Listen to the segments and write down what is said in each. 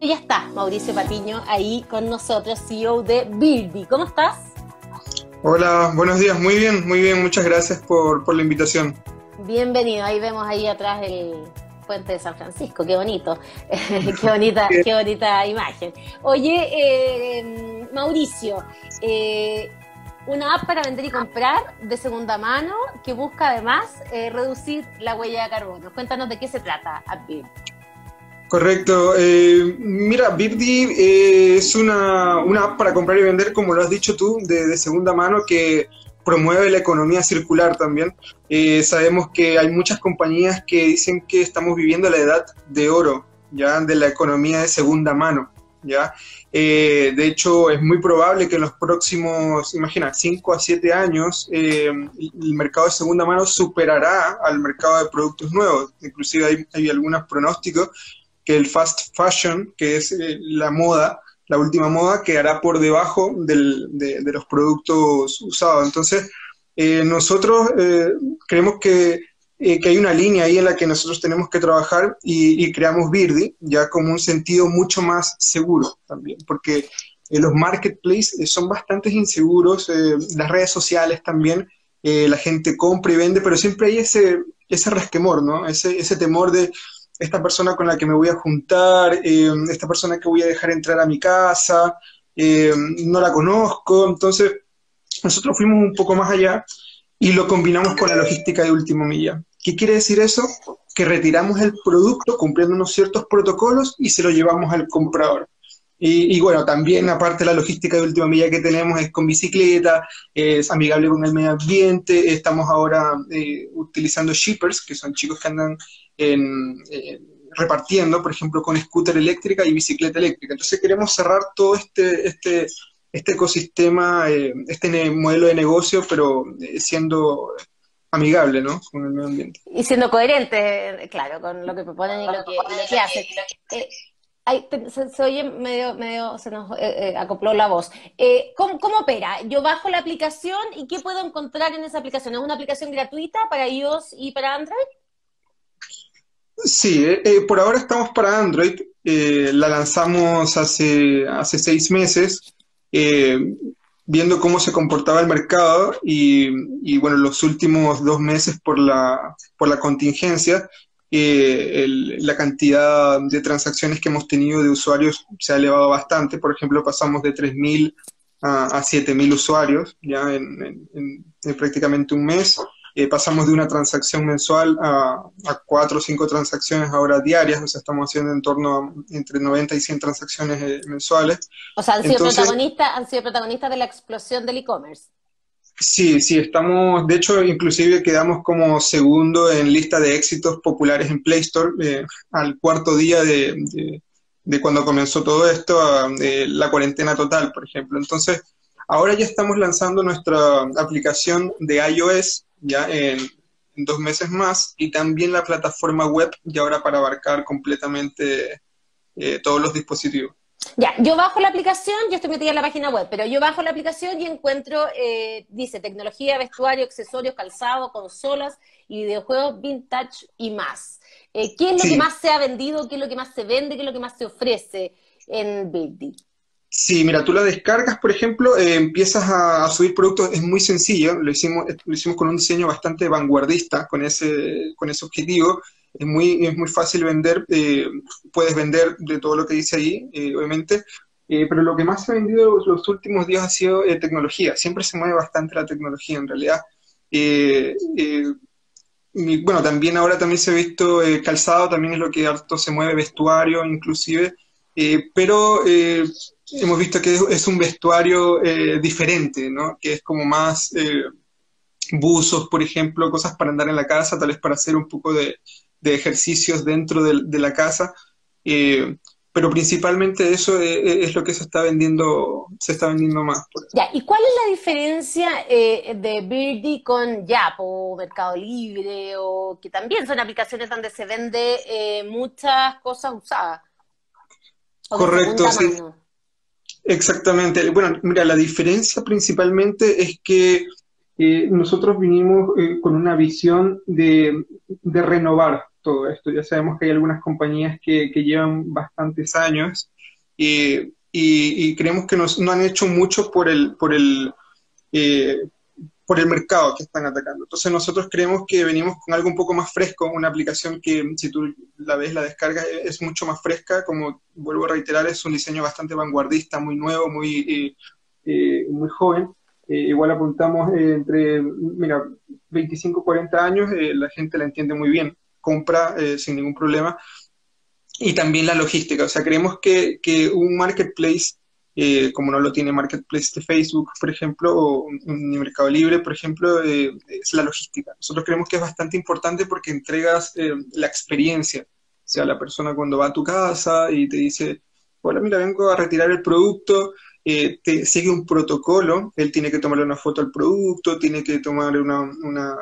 Ya está, Mauricio Patiño ahí con nosotros, CEO de Birdie. ¿Cómo estás? Hola, buenos días, muy bien, muy bien, muchas gracias por, por la invitación. Bienvenido, ahí vemos ahí atrás el puente de San Francisco, qué bonito, qué bonita, qué bonita imagen. Oye, eh, Mauricio, eh, una app para vender y comprar de segunda mano que busca además eh, reducir la huella de carbono. Cuéntanos de qué se trata AppBirdie. Correcto. Eh, mira, Birdie eh, es una, una, app para comprar y vender, como lo has dicho tú, de, segunda mano que promueve la economía circular también. Eh, sabemos que hay muchas compañías que dicen que estamos viviendo la edad de oro, ya, de la economía de segunda mano, ya. de hecho, es muy probable que en los próximos, imagina, 5 a 7 años, el mercado de segunda mano superará al mercado de productos nuevos. Inclusive hay, hay algunos pronósticos que el fast fashion, que es eh, la moda, la última moda, quedará por debajo de, los productos usados. Entonces, eh, nosotros eh, creemos que, hay una línea ahí en la que nosotros tenemos que trabajar y, creamos Birdi ya como un sentido mucho más seguro también, porque los marketplaces son bastante inseguros, las redes sociales también, la gente compra y vende, pero siempre hay ese, ese resquemor, ¿no? Ese temor de esta persona con la que me voy a juntar, eh, esta persona que voy a dejar entrar a mi casa, eh, no la conozco. Entonces, nosotros fuimos un poco más allá y lo combinamos con la logística de último milla. ¿Qué quiere decir eso? Que retiramos el producto cumpliendo unos ciertos protocolos y se lo llevamos al comprador. Y, bueno, también aparte la logística de última milla que tenemos es con bicicleta, es amigable con el medio ambiente, estamos ahora eh, utilizando shippers, que son chicos que andan en, repartiendo, por ejemplo, con scooter eléctrica y bicicleta eléctrica. Entonces queremos cerrar todo este, este, este ecosistema, eh, este modelo de negocio, pero eh, siendo amigable, ¿no? Con el medio ambiente. Y siendo coherente, claro, con lo que proponen y lo que, y lo hacen. Eh, se, oye medio, medio, se nos acopló la voz. ¿cómo, ¿cómo, opera? Yo bajo la aplicación y ¿qué puedo encontrar en esa aplicación? ¿Es una aplicación gratuita para iOS y para Android? Sí, eh, eh, por ahora estamos para Android. Eh, la lanzamos hace, hace seis meses, viendo cómo se comportaba el mercado y, bueno, los últimos dos meses por la, por la contingencia, la cantidad de transacciones que hemos tenido de usuarios se ha elevado bastante. Por ejemplo, pasamos de 3.000 a, a 7.000 usuarios ya en, en prácticamente un mes. Eh, pasamos de una transacción mensual a, cuatro o cinco transacciones ahora diarias, o sea, estamos haciendo en torno a entre 90 y 100 transacciones eh, mensuales. O sea, han sido, protagonistas, han sido protagonistas de la explosión del e-commerce. Sí, sí, estamos, de hecho, inclusive quedamos como segundo en lista de éxitos populares en Play Store eh, al cuarto día de, de, cuando comenzó todo esto, la cuarentena total, por ejemplo. Entonces, ahora ya estamos lanzando nuestra aplicación de iOS ya en, dos meses más y también la plataforma web ya ahora para abarcar completamente eh, todos los dispositivos. Ya, yo bajo la aplicación, yo estoy metida en la página web, pero yo bajo la aplicación y encuentro, eh, dice, tecnología, vestuario, accesorios, calzado, consolas y videojuegos vintage y más. Eh, ¿Qué es lo que más se ha vendido? ¿Qué es lo que más se vende? ¿Qué es lo que más se ofrece en Big Sí, mira, tú la descargas, por ejemplo, eh, empiezas a, subir productos, es muy sencillo, lo hicimos, lo hicimos con un diseño bastante vanguardista, con ese, con ese objetivo, es muy, es muy fácil vender, eh, puedes vender de todo lo que dice ahí, eh, obviamente, pero lo que más se ha vendido los últimos días ha sido tecnología, siempre se mueve bastante la tecnología en realidad. bueno, también ahora también se ha visto calzado, también es lo que harto se mueve, vestuario inclusive, pero hemos visto que es un vestuario eh, diferente, ¿no? Que es como más eh, buzos, por ejemplo, cosas para andar en la casa, tal vez para hacer un poco de, ejercicios dentro de, la casa. Eh, pero principalmente eso es, lo que se está vendiendo, se está vendiendo más. Ya, ¿y cuál es la diferencia de Birdie con Yapo, Mercado Libre, o que también son aplicaciones donde se vende muchas cosas usadas? Correcto, sí. Exactamente. Bueno, mira, la diferencia principalmente es que eh, nosotros vinimos eh, con una visión de, renovar todo esto. Ya sabemos que hay algunas compañías que, llevan bastantes años y, creemos que no han hecho mucho por el, por el, por el mercado que están atacando. Entonces nosotros creemos que venimos con algo un poco más fresco, una aplicación que si tú la ves, la descarga es mucho más fresca, como vuelvo a reiterar, es un diseño bastante vanguardista, muy nuevo, muy, eh, eh, muy joven. Eh, igual apuntamos entre, mira, 25, 40 años, la gente la entiende muy bien, compra sin ningún problema. Y también la logística, o sea, creemos que, que un marketplace eh, como no lo tiene Marketplace de Facebook, por ejemplo, o ni Mercado Libre, por ejemplo, eh, es la logística. Nosotros creemos que es bastante importante porque entregas eh, la experiencia. O sea, la persona cuando va a tu casa y te dice, hola, mira, vengo a retirar el producto, te sigue un protocolo, él tiene que tomarle una foto al producto, tiene que tomar una, una,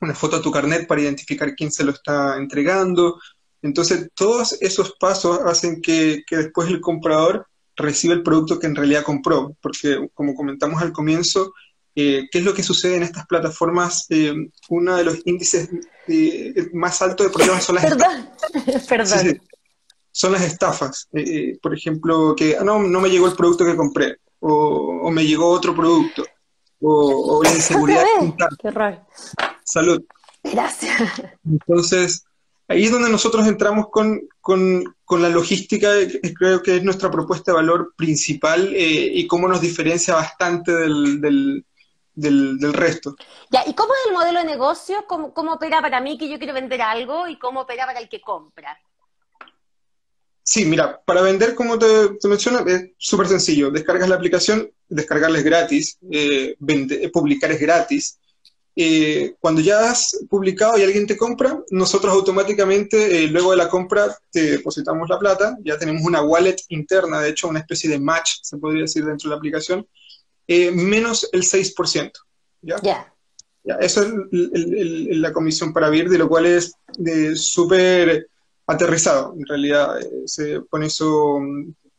una foto a tu carnet para identificar quién se lo está entregando. Entonces, todos esos pasos hacen que, que después el comprador recibe el producto que en realidad compró, porque como comentamos al comienzo, eh, ¿qué es lo que sucede en estas plataformas? Eh, uno de los índices eh, más altos de problemas son las estafas. Perdón. Son las estafas. por ejemplo, que ah, no, no me llegó el producto que compré, o, me llegó otro producto, o, la inseguridad. Qué raro. Salud. Gracias. Entonces, ahí es donde nosotros entramos con, la logística, creo que es nuestra propuesta de valor principal eh, y cómo nos diferencia bastante del, del, resto. Ya, ¿y cómo es el modelo de negocio? ¿Cómo, ¿Cómo, opera para mí que yo quiero vender algo y cómo opera para el que compra? Sí, mira, para vender, como te, menciono, es súper sencillo. Descargas la aplicación, descargarla es gratis, eh, publicar es gratis. Eh, cuando ya has publicado y alguien te compra, nosotros automáticamente, eh, luego de la compra, te depositamos la plata, ya tenemos una wallet interna, de hecho, una especie de match, se podría decir, dentro de la aplicación, eh, menos el 6%. ¿ya? ya eso es la comisión para de lo cual es súper aterrizado. En realidad, se pone eso,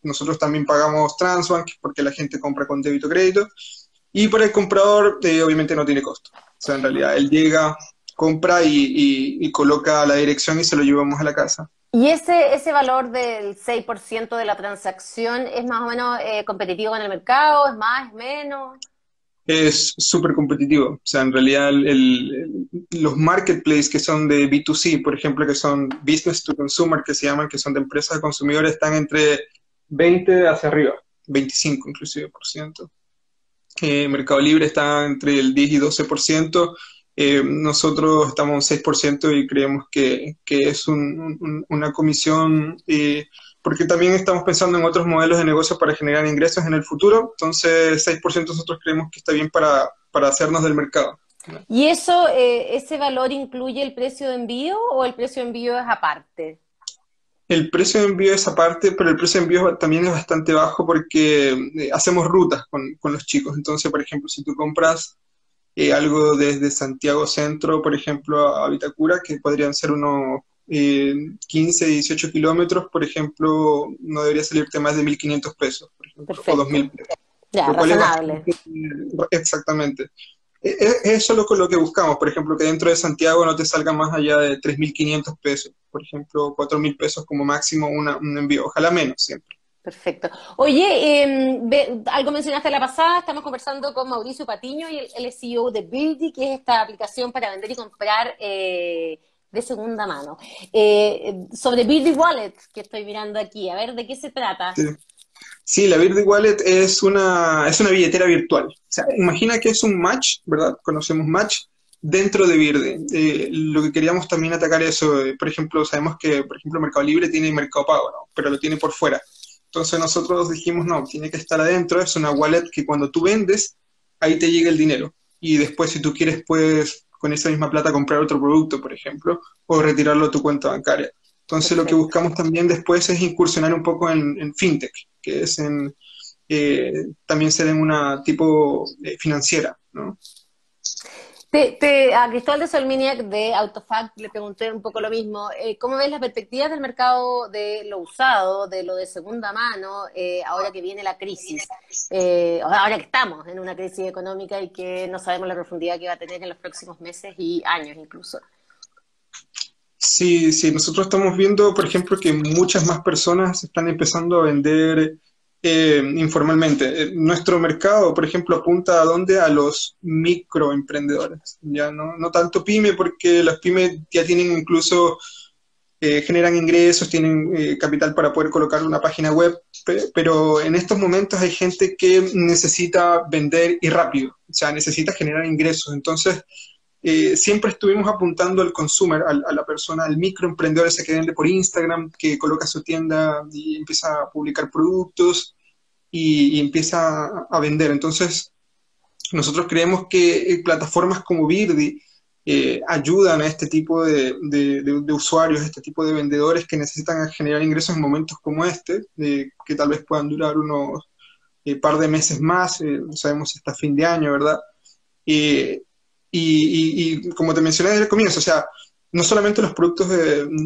nosotros también pagamos Transbank porque la gente compra con débito crédito. Y para el comprador, obviamente no tiene costo. O sea, en realidad él llega, compra y, coloca la dirección y se lo llevamos a la casa. ¿Y ese, ese valor del 6% de la transacción es más o menos eh, competitivo en el mercado? ¿Es más? ¿Es menos? Es súper competitivo. O sea, en realidad los marketplaces que son de B2C, por ejemplo, que son business to consumer, que se llaman, que son de empresas de consumidores, están entre 20 hacia arriba, 25 inclusive por ciento. Eh, Mercado Libre está entre el 10 y 12%, eh, nosotros estamos en 6% y creemos que, es una comisión, eh, porque también estamos pensando en otros modelos de negocio para generar ingresos en el futuro, entonces 6% nosotros creemos que está bien para, para hacernos del mercado. ¿Y eso, ese valor incluye el precio de envío o el precio de envío es aparte? El precio de envío es aparte, pero el precio de envío también es bastante bajo porque eh, hacemos rutas con, los chicos. Entonces, por ejemplo, si tú compras eh, algo desde Santiago Centro, por ejemplo, a Vitacura, que podrían ser unos 15, eh, 18 kilómetros, por ejemplo, no debería salirte más de 1.500 pesos, por ejemplo, o 2.000 pesos. Ya, razonable. exactamente. E, e, eso es lo, que buscamos, por ejemplo, que dentro de Santiago no te salga más allá de 3.500 pesos, por ejemplo, 4.000 pesos como máximo un envío, ojalá menos siempre. Perfecto. Oye, em, algo mencionaste la pasada, estamos conversando con Mauricio Patiño, y el, CEO de Birdy, que es esta aplicación para vender y comprar eh, de segunda mano. Eh, sobre Birdy Wallet, que estoy mirando aquí, a ver, ¿de qué se trata? Sí. La Birdy Wallet es una, es una billetera virtual. O sea, imagina que es un match, ¿verdad? Conocemos match dentro de Birdy. Eh, lo que queríamos también atacar eso, eh, por ejemplo, sabemos que, por ejemplo, Mercado Libre tiene Mercado Pago, ¿no? Pero lo tiene por fuera. Entonces nosotros dijimos, no, tiene que estar adentro, es una wallet que cuando tú vendes, ahí te llega el dinero. Y después, si tú quieres, puedes con esa misma plata comprar otro producto, por ejemplo, o retirarlo a tu cuenta bancaria. Entonces lo que buscamos también después es incursionar un poco en, fintech, que es en, eh, también ser en una tipo eh, financiera, ¿no? Te, a Cristóbal de Solminiac de Autofact le pregunté un poco lo mismo. Eh, ¿Cómo ves las perspectivas del mercado de lo usado, de lo de segunda mano, eh, ahora que viene la crisis? Eh, ahora que estamos en una crisis económica y que no sabemos la profundidad que va a tener en los próximos meses y años incluso. Sí, sí, nosotros estamos viendo, por ejemplo, que muchas más personas están empezando a vender eh, informalmente. Eh, nuestro mercado, por ejemplo, apunta a dónde? A los microemprendedores, ya no, no tanto pyme, porque las pymes ya tienen incluso, eh, generan ingresos, tienen capital para poder colocar una página web, pero en estos momentos hay gente que necesita vender y rápido, o sea, necesita generar ingresos. Entonces, siempre estuvimos apuntando al consumer, a, la persona, al microemprendedor ese que vende por Instagram, que coloca su tienda y empieza a publicar productos y, empieza a, vender. Entonces, nosotros creemos que eh, plataformas como Birdi eh, ayudan a este tipo de, de, usuarios, este tipo de vendedores que necesitan generar ingresos en momentos como este, que tal vez puedan durar unos eh, par de meses más, no sabemos hasta fin de año, ¿verdad? Y, como te mencioné desde el comienzo, o sea, no solamente los productos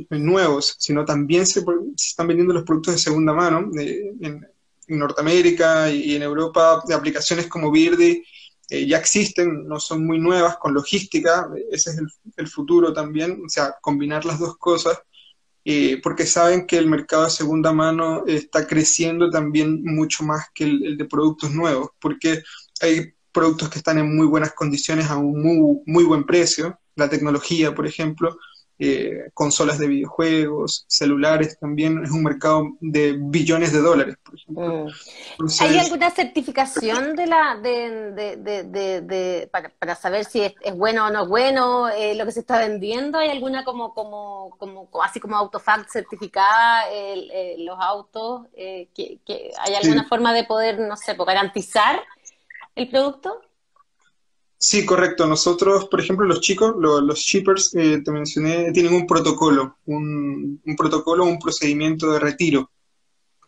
nuevos, sino también se, están vendiendo los productos de segunda mano. en, en Norteamérica y en Europa de aplicaciones como Birdi eh, ya existen, no son muy nuevas, con logística, ese es el, futuro también, o sea, combinar las dos cosas, eh, porque saben que el mercado de segunda mano está creciendo también mucho más que el, de productos nuevos, porque hay productos que están en muy buenas condiciones a un muy, muy buen precio, la tecnología, por ejemplo, eh, consolas de videojuegos, celulares también, es un mercado de billones de dólares, por ejemplo. Mm. ¿Hay alguna certificación de la de, de, de, para, saber si es, bueno o no es bueno eh, lo que se está vendiendo? ¿Hay alguna como, como, como así como Autofact certificada eh, los autos? que, ¿Hay alguna forma de poder, no sé, garantizar el producto? Sí, correcto. Nosotros, por ejemplo, los chicos, los, shippers, eh, te mencioné, tienen un protocolo, un, un, protocolo, un procedimiento de retiro.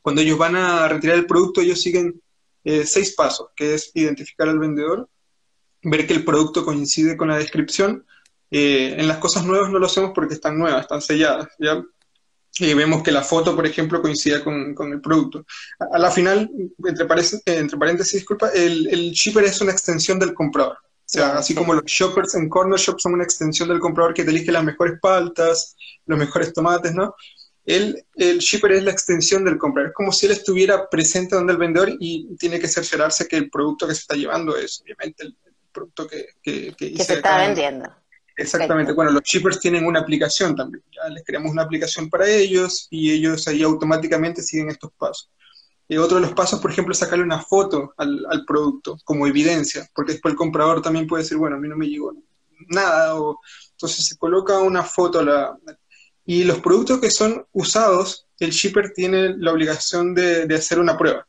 Cuando ellos van a retirar el producto, ellos siguen eh, seis pasos, que es identificar al vendedor, ver que el producto coincide con la descripción. Eh, en las cosas nuevas no lo hacemos porque están nuevas, están selladas, ¿ya? Y vemos que la foto, por ejemplo, coincide con, con el producto. A, la final, entre paréntesis, entre paréntesis disculpa, el, el shipper es una extensión del comprador. O sea, así como los shoppers en corner shop son una extensión del comprador que te elige las mejores paltas, los mejores tomates, ¿no? El, el shipper es la extensión del comprador. Es como si él estuviera presente donde el vendedor y tiene que cerciorarse que el producto que se está llevando es obviamente el, producto que, que, que, se está vendiendo. Exactamente. Bueno, los shippers tienen una aplicación también. Ya les creamos una aplicación para ellos y ellos ahí automáticamente siguen estos pasos. Y otro de los pasos, por ejemplo, es sacarle una foto al, producto como evidencia, porque después el comprador también puede decir, bueno, a mí no me llegó nada, o entonces se coloca una foto. La, y los productos que son usados, el shipper tiene la obligación de, de hacer una prueba,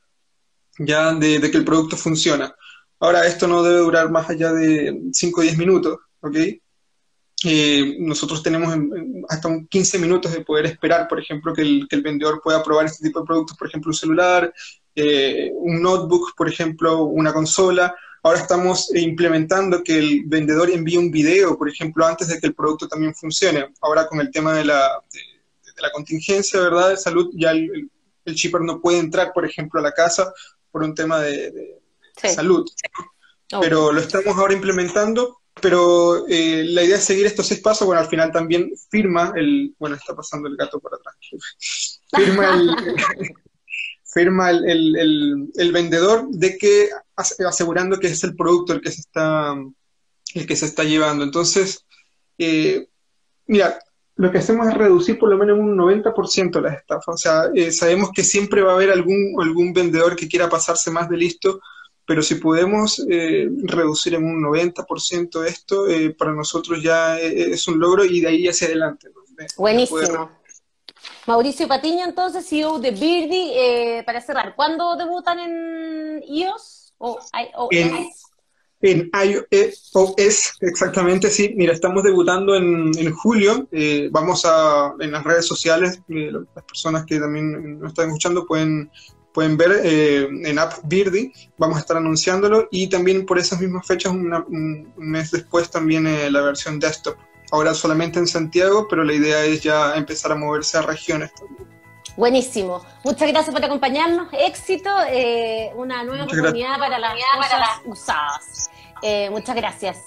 ya de, de, que el producto funciona. Ahora, esto no debe durar más allá de 5 o 10 minutos, ¿ok? Eh, nosotros tenemos hasta un 15 minutos de poder esperar, por ejemplo, que el, que el, vendedor pueda probar este tipo de productos, por ejemplo, un celular, eh, un notebook, por ejemplo, una consola. Ahora estamos implementando que el vendedor envíe un video, por ejemplo, antes de que el producto también funcione. Ahora con el tema de la, de, la contingencia, ¿verdad?, de salud, ya el, el, shipper no puede entrar, por ejemplo, a la casa por un tema de, salud. Pero lo estamos ahora implementando pero eh, la idea es seguir estos seis pasos. Bueno, al final también firma el. Bueno, está pasando el gato por atrás. firma el. firma el, el, vendedor de que asegurando que es el producto el que se está el que se está llevando entonces eh, mira lo que hacemos es reducir por lo menos un 90% las estafas o sea eh, sabemos que siempre va a haber algún algún vendedor que quiera pasarse más de listo pero si podemos eh, reducir en un 90% esto, eh, para nosotros ya eh, es un logro y de ahí hacia adelante. Buenísimo. Mauricio Patiño, entonces, CEO de Birdie, para cerrar, ¿cuándo debutan en iOS o iOS? En, iOS, exactamente, sí. Mira, estamos debutando en, en julio. vamos a, en las redes sociales, las personas que también nos están escuchando pueden pueden ver eh, en App Birdie, vamos a estar anunciándolo y también por esas mismas fechas, un mes después también eh, la versión desktop. Ahora solamente en Santiago, pero la idea es ya empezar a moverse a regiones también. Buenísimo. Muchas gracias por acompañarnos. Éxito, eh, una nueva oportunidad para las cosas usadas. muchas gracias.